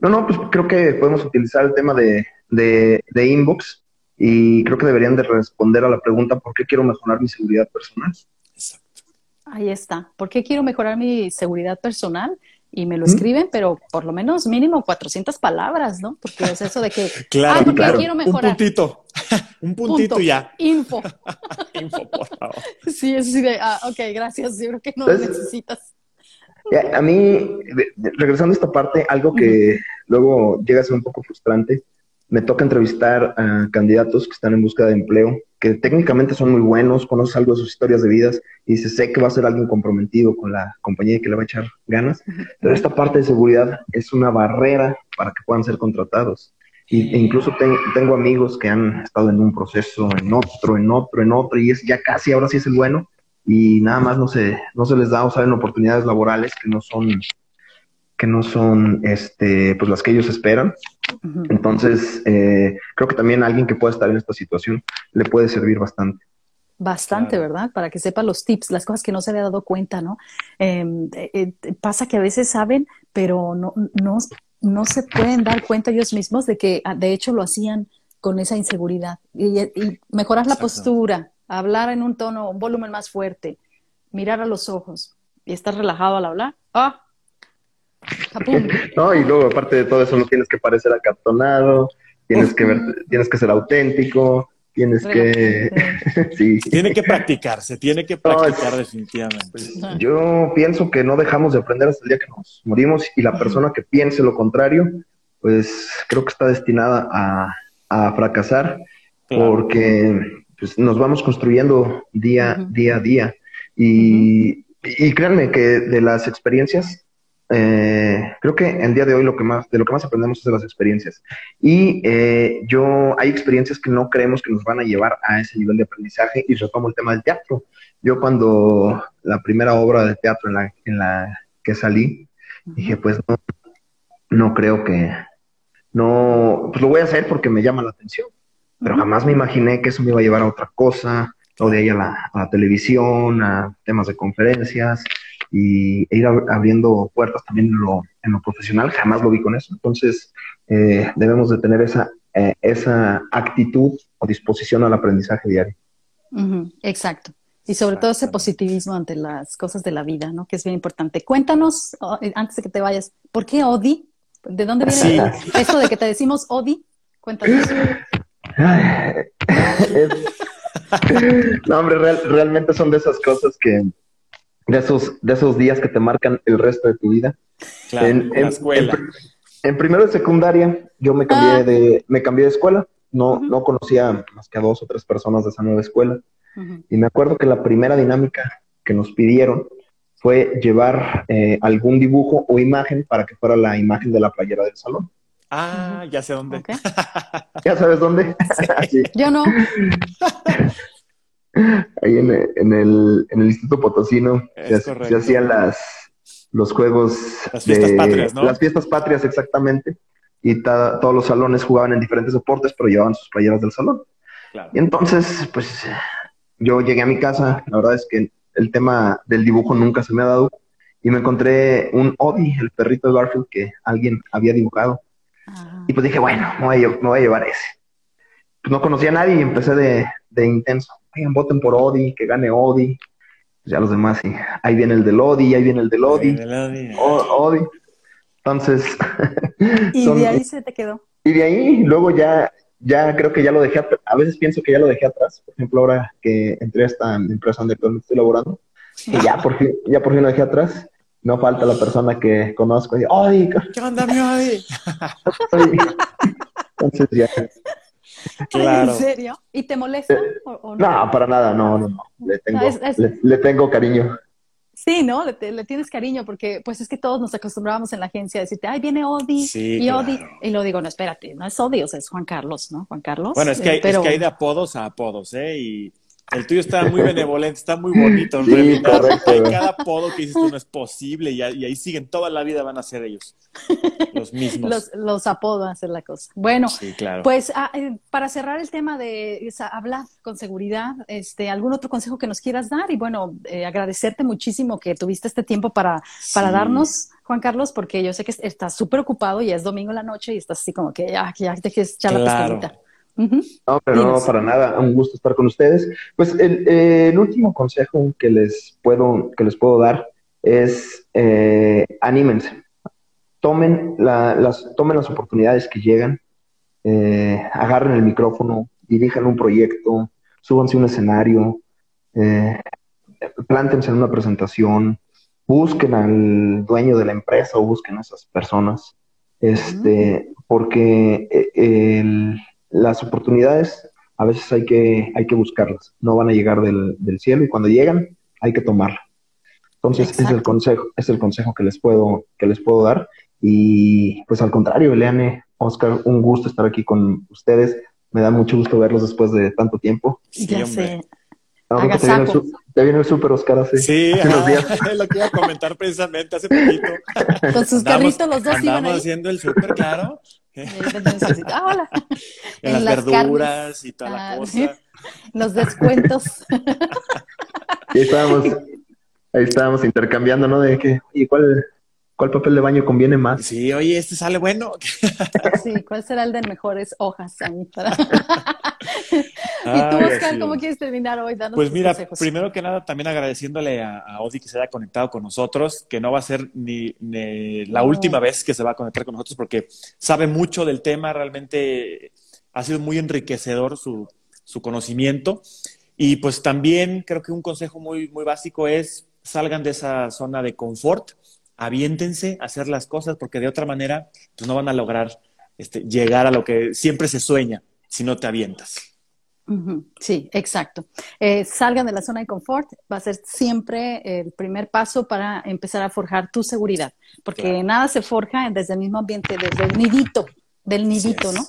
No, no, pues creo que podemos utilizar el tema de, de, de inbox y creo que deberían de responder a la pregunta ¿por qué quiero mejorar mi seguridad personal? Exacto. Ahí está. ¿Por qué quiero mejorar mi seguridad personal? Y me lo escriben, pero por lo menos mínimo 400 palabras, ¿no? Porque es eso de que, claro, ah, claro. quiero mejorar. Un puntito, un puntito ya. Info. Info, por favor. Sí, es así de, ah, ok, gracias, yo creo que no lo necesitas. A mí, regresando a esta parte, algo que luego llega a ser un poco frustrante, me toca entrevistar a candidatos que están en busca de empleo, que técnicamente son muy buenos, conoces algo de sus historias de vidas y dices, sé que va a ser alguien comprometido con la compañía y que le va a echar ganas, pero esta parte de seguridad es una barrera para que puedan ser contratados. Y, e incluso tengo amigos que han estado en un proceso, en otro, en otro, en otro, y es ya casi, ahora sí es el bueno, y nada más no se, no se les da o saben oportunidades laborales que no son que no son este, pues las que ellos esperan. Entonces, eh, creo que también alguien que pueda estar en esta situación le puede servir bastante. Bastante, ¿verdad? Para que sepa los tips, las cosas que no se había dado cuenta, ¿no? Em, eh, eh, pasa que a veces saben, pero no, no, no se pueden dar cuenta ellos mismos de que ah, de hecho lo hacían con esa inseguridad. Y, mejorar la postura, hablar en un tono, un volumen más fuerte, mirar a los ojos y estar relajado al hablar. ¡Ah! no, y luego aparte de todo eso no tienes que parecer acartonado, tienes que ver, tienes que ser auténtico, tienes que sí. Tiene que practicarse, tiene que practicar definitivamente. Pues, yo pienso que no dejamos de aprender hasta el día que nos morimos y la persona que piense lo contrario, pues creo que está destinada a, fracasar porque pues, nos vamos construyendo día, día a día. Y y créanme que de las experiencias, eh, creo que el día de hoy lo que más, de lo que más aprendemos es de las experiencias. Y eh, yo, hay experiencias que no creemos que nos van a llevar a ese nivel de aprendizaje y retomo el tema del teatro. Yo cuando la primera obra de teatro en la, en la que salí, dije, pues no, no creo que, no, pues lo voy a hacer porque me llama la atención, pero jamás me imaginé que eso me iba a llevar a otra cosa, o de ahí a la, televisión, a temas de conferencias y e ir abriendo puertas también en lo, en lo, profesional, jamás lo vi con eso. Entonces, eh, debemos de tener esa, eh, esa actitud o disposición al aprendizaje diario. Exacto. Y sobre todo ese positivismo ante las cosas de la vida, ¿no? Que es bien importante. Cuéntanos, eh, antes de que te vayas, ¿por qué Odi? ¿De dónde viene esto de que te decimos Odi? Cuéntanos. no, hombre, realmente son de esas cosas que, de esos, de esos días que te marcan el resto de tu vida. Claro, en, la escuela. En, primero de secundaria, yo me cambié ah. de, me cambié de escuela. No, no conocía más que a dos o tres personas de esa nueva escuela. Y me acuerdo que la primera dinámica que nos pidieron fue llevar eh, algún dibujo o imagen para que fuera la imagen de la playera del salón. Ah, ya sé dónde. ¿Ya sabes dónde? Yo no. Ahí en, el, en el Instituto Potosino se, hacían las, los juegos. Las fiestas patrias, ¿no? Las fiestas patrias, exactamente. Y todos los salones jugaban en diferentes deportes, pero llevaban sus playeras del salón. Y entonces, pues yo llegué a mi casa, la verdad es que el tema del dibujo nunca se me ha dado, y me encontré un Obi, el perrito de Garfield que alguien había dibujado. Ah. Y pues dije, bueno, me voy, a, llevar ese. Pues no conocía a nadie y empecé de, de intenso. Oigan, voten por Odi, que gane Odi. Pues ya los demás, sí. Ahí viene el del Odi, ahí viene el del Odi. Odi. Entonces. y de ahí se te quedó. Y de ahí, luego ya, ya creo que ya lo dejé, a veces pienso que ya lo dejé atrás. Por ejemplo, ahora que entré a esta empresa donde actualmente estoy laborando, y ya por fin, ya por fin lo dejé atrás no falta la persona que conozco y ¡ay! ¿Qué onda, mi Odi? Entonces ya. Claro. ¿En serio? ¿Y te molesta? o, no? no? para nada, no, no, no. Le tengo, Le, tengo cariño. Sí, ¿no? Le, tienes cariño porque pues es que todos nos acostumbrábamos en la agencia a decirte, ay, viene Odi y Odi. Y lo digo, no, espérate, no es Odi, o sea, es Juan Carlos, ¿no? Juan Carlos. Bueno, es que hay, es que hay de apodos a apodos, ¿eh? Y el tuyo está muy benevolente, está muy bonito en realidad. Cada apodo que dices tú no es posible y, ahí siguen, toda la vida van a ser ellos. Los mismos. Los, los apodos a ser la cosa. Bueno, pues ah, eh, para cerrar el tema de hablar con seguridad, este, ¿algún otro consejo que nos quieras dar? Y bueno, eh, agradecerte muchísimo que tuviste este tiempo para, para darnos. Juan Carlos, porque yo sé que estás súper ocupado y es domingo en la noche y estás así como que ya, ya te quieres echar la No, pero no, para nada, un gusto estar con ustedes. Pues el, último consejo que les puedo, que les puedo dar es eh, anímense, tomen, las, tomen las oportunidades que llegan, eh, agarren el micrófono, dirijan un proyecto, súbanse un escenario, eh, plántense en una presentación, busquen al dueño de la empresa o busquen a esas personas, este, porque eh, el las oportunidades a veces hay que, hay que buscarlas, no van a llegar del, cielo y cuando llegan hay que tomarlas. Entonces, es el consejo, es el consejo que les puedo, que les puedo dar. Y pues al contrario, Eliane, Oscar, un gusto estar aquí con ustedes. Me da mucho gusto verlos después de tanto tiempo. ya sé. te, viene el, súper Oscar hace, sí, es lo que iba a comentar precisamente hace poquito. Con sus carritos los dos iban ahí. haciendo el súper, claro. Ah, hola. En, las, verduras y toda la ah, cosa. Los descuentos. ahí estábamos, ahí estábamos intercambiando, ¿no? De que, ¿y cuál, cuál papel de baño conviene más? Sí, oye, este sale bueno. sí, ¿cuál será el de mejores hojas para... ¿Y tú, Oscar, cómo quieres terminar hoy? pues mira, primero que nada, también agradeciéndole a, Odi que se haya conectado con nosotros, que no va a ser ni, la última vez que se va a conectar con nosotros, porque sabe mucho del tema, realmente ha sido muy enriquecedor su, su conocimiento. Y pues también creo que un consejo muy, muy básico es salgan de esa zona de confort, aviéntense a hacer las cosas, porque de otra manera pues no van a lograr este, llegar a lo que siempre se sueña si no te avientas. Sí, exacto. Eh, salgan de la zona de confort, va a ser siempre el primer paso para empezar a forjar tu seguridad, porque nada se forja desde el mismo ambiente, desde el nidito, del nidito, ¿no?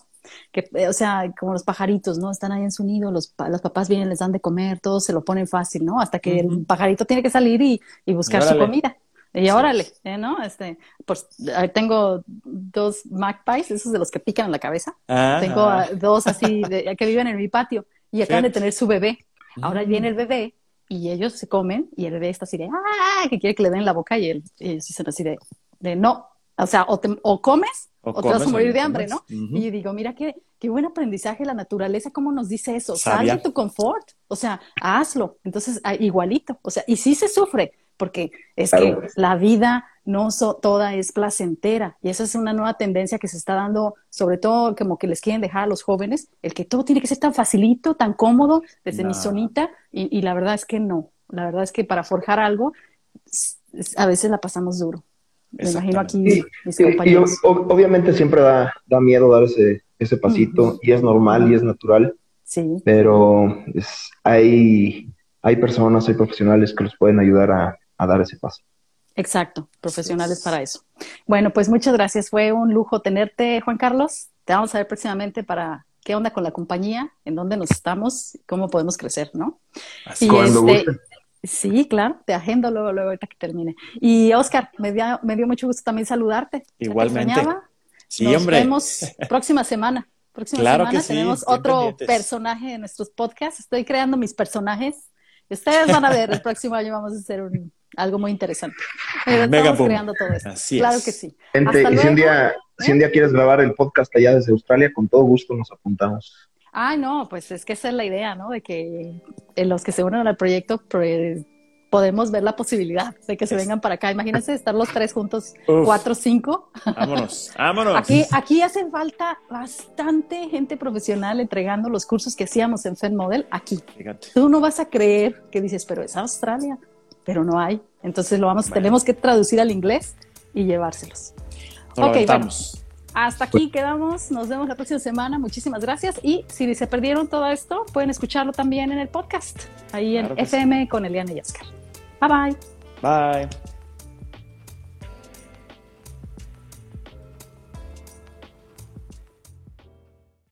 Que, eh, o sea, como los pajaritos, ¿no? Están ahí en su nido, los, los papás vienen, les dan de comer, todos se lo ponen fácil, ¿no? Hasta que el pajarito tiene que salir y, buscar su comida. Y órale, ¿eh? ¿no? Este, pues tengo dos magpies, esos de los que pican en la cabeza. Tengo dos así de, que viven en mi patio y acaban de tener su bebé. Ahora viene el bebé y ellos se comen y el bebé está así de, ¡ah! que quiere que le den la boca y él, ellos dicen así de, de no. O sea, o, o comes o, te vas a morir de hambre, ¿no? Y digo, mira qué, qué buen aprendizaje la naturaleza, cómo nos dice eso, sal de tu confort, o sea, hazlo. Entonces, ah, igualito, o sea, y sí se sufre, porque es que la vida no toda es placentera y esa es una nueva tendencia que se está dando, sobre todo como que les quieren dejar a los jóvenes, el que todo tiene que ser tan facilito, tan cómodo, desde mi zonita, y, la verdad es que no, la verdad es que para forjar algo a veces la pasamos duro. Me imagino aquí mis compañeros. obviamente siempre da, da, miedo dar ese, ese pasito y es normal y es natural. Sí. Pero hay, hay personas, hay profesionales que los pueden ayudar a, a dar ese paso. Exacto, profesionales para eso. Bueno, pues muchas gracias. Fue un lujo tenerte, Juan Carlos. Te vamos a ver próximamente para qué onda con la compañía, en dónde nos estamos, cómo podemos crecer, ¿no? Así y este, Sí, claro, te agendo luego, luego ahorita que termine. Y Oscar, me dio, me dio mucho gusto también saludarte. Igualmente. Sí, nos vemos próxima semana. Próxima claro semana que tenemos otro personaje en nuestros podcasts. Estoy creando mis personajes. Ustedes van a ver, el próximo año vamos a hacer un, algo muy interesante. estamos creando todo esto. claro que sí. y si un, día, si un día quieres grabar el podcast allá desde Australia, con todo gusto nos apuntamos. Ay, no, pues es que esa es la idea, ¿no? De que los que se unen al proyecto pues, podemos ver la posibilidad de que se vengan para acá. Imagínense estar los tres juntos, cuatro, cinco. Vámonos, vámonos. Aquí, aquí hace falta bastante gente profesional entregando los cursos que hacíamos en Fed Model aquí. Fíjate. Tú no vas a creer que dices, pero es Australia pero no hay. Entonces lo vamos, tenemos que traducir al inglés y llevárselos. ok, vamos. hasta aquí quedamos. Nos vemos la próxima semana. Muchísimas gracias. Y si se perdieron todo esto, pueden escucharlo también en el podcast, ahí en FM con Eliana y Oscar. Bye bye. Bye.